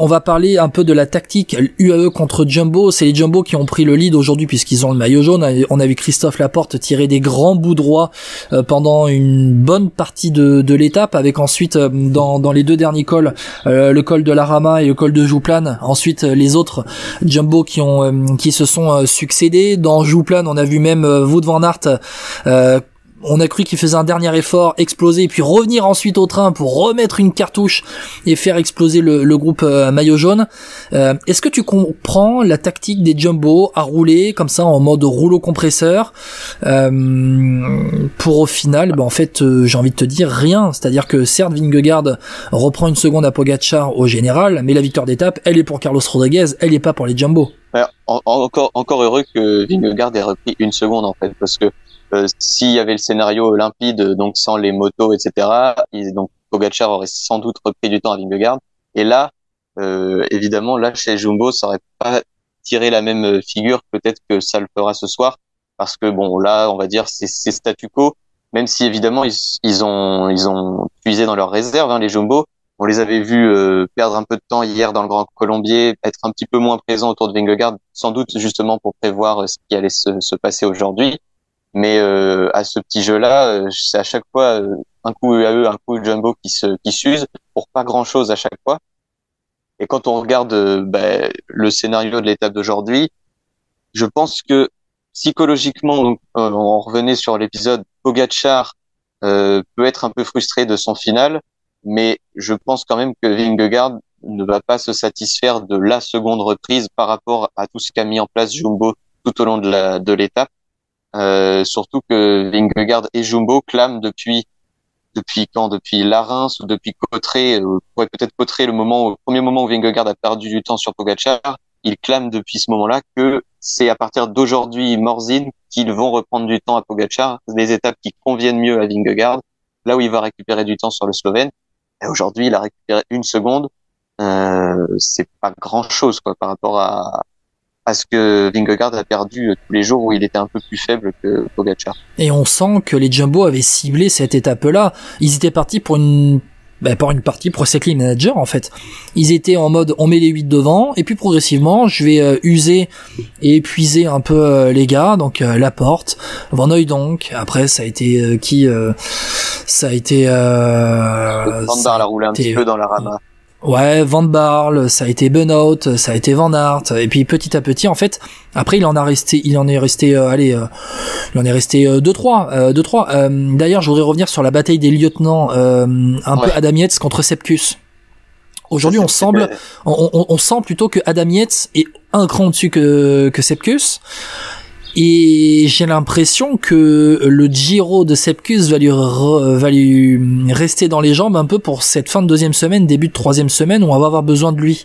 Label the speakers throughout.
Speaker 1: On va parler un peu de la tactique UAE contre Jumbo. C'est les Jumbo qui ont pris le lead aujourd'hui puisqu'ils ont le maillot jaune. On a vu Christophe Laporte tirer des grands bouts droits euh, pendant une bonne partie de, l'étape, avec ensuite euh, dans, les deux derniers cols, euh, le col de la Rama et le col de Jouplane. Ensuite les autres Jumbo qui se sont succédés. Dans Jouplane, on a vu même Wout van Aert on a cru qu'il faisait un dernier effort, exploser, et puis revenir ensuite au train pour remettre une cartouche et faire exploser le, groupe euh, maillot jaune. Euh, est-ce que tu comprends la tactique des Jumbo à rouler comme ça en mode rouleau compresseur? Euh, pour au final, ben, en fait, j'ai envie de te dire rien. C'est-à-dire que certes, Vingegaard reprend une seconde à Pogacar au général, mais la victoire d'étape, elle est pour Carlos Rodriguez, elle n'est pas pour les Jumbo.
Speaker 2: encore, encore heureux que Vingegaard ait repris une seconde en fait, parce que euh, s'il y avait le scénario limpide, donc sans les motos, etc., donc Pogacar aurait sans doute repris du temps à Vingegaard. Et là, euh, évidemment, là chez Jumbo, ça aurait pas tiré la même figure peut-être que ça le fera ce soir, parce que bon, là, on va dire c'est statu quo. Même si évidemment ils, ont ils ont puisé dans leurs réserves, hein, les Jumbo. On les avait vus euh, perdre un peu de temps hier dans le Grand Colombier, être un petit peu moins présents autour de Vingegaard, sans doute justement pour prévoir ce qui allait se, se passer aujourd'hui. Mais euh, à ce petit jeu-là, euh, c'est à chaque fois euh, un coup UAE, un coup Jumbo qui se qui s'use pour pas grand-chose à chaque fois. Et quand on regarde bah, le scénario de l'étape d'aujourd'hui, je pense que psychologiquement, donc, on revenait sur l'épisode, Pogacar peut être un peu frustré de son final, mais je pense quand même que Vingegaard ne va pas se satisfaire de la seconde reprise par rapport à tout ce qu'a mis en place Jumbo tout au long de l'étape. Euh, surtout que Vingegaard et Jumbo clament depuis depuis quand? Depuis Larins ou depuis Cotteret euh, peut-être Cotteret le moment, le premier moment où Vingegaard a perdu du temps sur Pogacar. Ils clament depuis ce moment-là que c'est à partir d'aujourd'hui Morzine qu'ils vont reprendre du temps à Pogacar, des étapes qui conviennent mieux à Vingegaard, là où il va récupérer du temps sur le Slovène. Aujourd'hui, il a récupéré une seconde. Euh, c'est pas grand-chose quoi par rapport à, parce que Vingegaard a perdu tous les jours où il était un peu plus faible que Pogacar.
Speaker 1: Et on sent que les Jumbo avaient ciblé cette étape-là. Ils étaient partis pour une ben, pour une partie pro cycling manager en fait. Ils étaient en mode on met les 8 devant et puis progressivement je vais euh, user et épuiser un peu euh, les gars donc euh, la porte Van donc après ça a été qui ça a été
Speaker 2: Van Barle a roulé un petit peu dans la rama.
Speaker 1: Ouais, Van Barle, ça a été Benoît, ça a été Van Aert, et puis petit à petit, en fait, après il en a resté, il en est resté, euh, allez, euh, il en est resté euh, deux trois, euh, deux trois. D'ailleurs, je voudrais revenir sur la bataille des lieutenants, un peu Adam Yates contre Sepkus. Aujourd'hui, on semble, on, on, on, sent plutôt que Adam Yates est un cran au-dessus que que Sepkus. Et j'ai l'impression que le Giro de Sepkus va lui, va lui rester dans les jambes un peu pour cette fin de deuxième semaine, début de troisième semaine où on va avoir besoin de lui.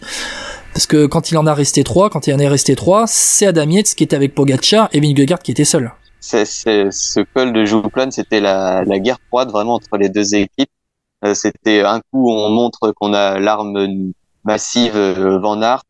Speaker 1: Parce que quand il en a resté trois, quand il en est resté trois, c'est Adam Yates qui était avec Pogacar et Vingegaard qui était seul.
Speaker 2: C'est, ce col de Jouplane, c'était la, la guerre froide vraiment entre les deux équipes. Euh, c'était un coup on montre qu'on a l'arme massive euh, Van Aert,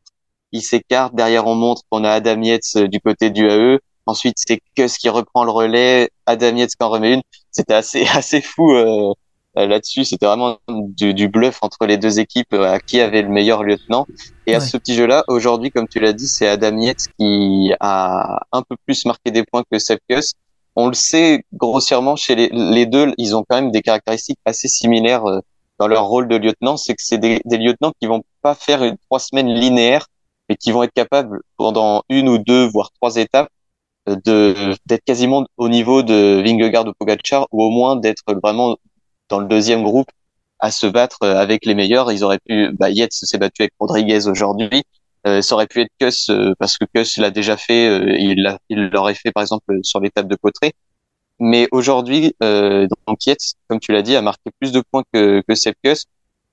Speaker 2: il s'écarte, derrière on montre qu'on a Adam Yates euh, du côté du AE, Ensuite, c'est ce qui reprend le relais. Adam Yates qui en remet une. C'était assez assez fou euh, euh, là-dessus. C'était vraiment du, du, bluff entre les deux équipes euh, à qui avait le meilleur lieutenant. Et à ce petit jeu-là, aujourd'hui, comme tu l'as dit, c'est Adam Yates qui a un peu plus marqué des points que Sepkus. On le sait grossièrement chez les, les, deux, ils ont quand même des caractéristiques assez similaires dans leur rôle de lieutenant. C'est que c'est des, des lieutenants qui vont pas faire une trois semaines linéaires, mais qui vont être capables pendant une ou deux, voire trois étapes, de d'être quasiment au niveau de Vingegaard ou Pogacar ou au moins d'être vraiment dans le deuxième groupe à se battre avec les meilleurs. Ils auraient pu, bah, Yates s'est battu avec Rodriguez aujourd'hui. Euh, ça aurait pu être Kuss euh, parce que Kuss l'a déjà fait. Euh, il il l'aurait fait par exemple sur l'étape de Cotteret. Mais aujourd'hui, euh, donc Yates, comme tu l'as dit, a marqué plus de points que que Sepp Kuss.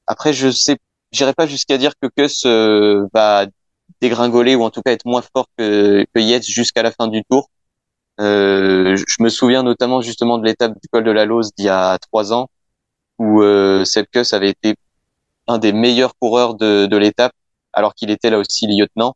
Speaker 2: Après, je sais, j'irai pas jusqu'à dire que Kuss va dégringoler ou en tout cas être moins fort que, que Yates jusqu'à la fin du tour. Euh, je me souviens notamment justement de l'étape du col de la Lose d'il y a trois ans où euh, Sepkus avait été un des meilleurs coureurs de, de l'étape alors qu'il était là aussi lieutenant.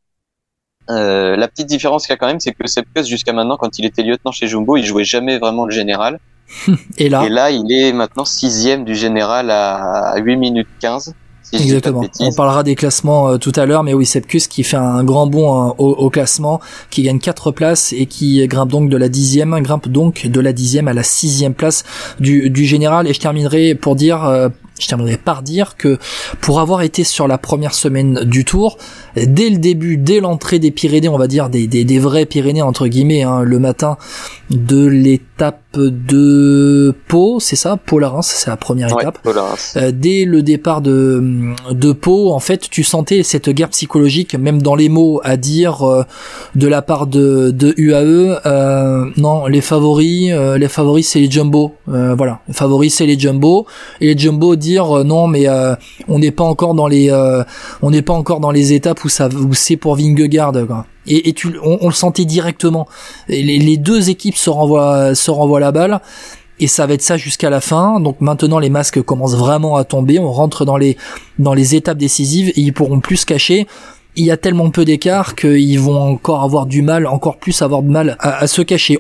Speaker 2: Euh, la petite différence qu'il y a quand même, c'est que Sepkus jusqu'à maintenant, quand il était lieutenant chez Jumbo, il jouait jamais vraiment le général.
Speaker 1: Et là,
Speaker 2: Et là il est maintenant sixième du général à 8 minutes 15
Speaker 1: Exactement. On parlera des classements euh, tout à l'heure, mais oui, Sepkus qui fait un grand bond euh, au, classement, qui gagne quatre places et qui grimpe donc de la dixième, grimpe donc de la dixième à la sixième place du, du général. Et je terminerai pour dire, euh, je terminerai par dire que pour avoir été sur la première semaine du tour, dès le début, dès l'entrée des Pyrénées, on va dire des, des, des vrais Pyrénées entre guillemets, hein, le matin de l'étape de Pau, c'est ça, Pau la c'est la première étape. Euh, dès le départ de de Pau, en fait, tu sentais cette guerre psychologique, même dans les mots à dire euh, de la part de de UAE. Euh, non, les favoris, euh, les favoris c'est les Jumbo, voilà, les favoris c'est les Jumbo et les Jumbo dire non mais on n'est pas encore dans les on n'est pas encore dans les étapes où ça où c'est pour Vingegaard quoi. Et, tu, on, le sentait directement. les, deux équipes se renvoient, se renvoient la balle. Et ça va être ça jusqu'à la fin. Donc maintenant les masques commencent vraiment à tomber. On rentre dans les dans les étapes décisives et ils pourront plus se cacher. Il y a tellement peu d'écart qu'ils vont encore avoir du mal, encore plus avoir de mal à se cacher.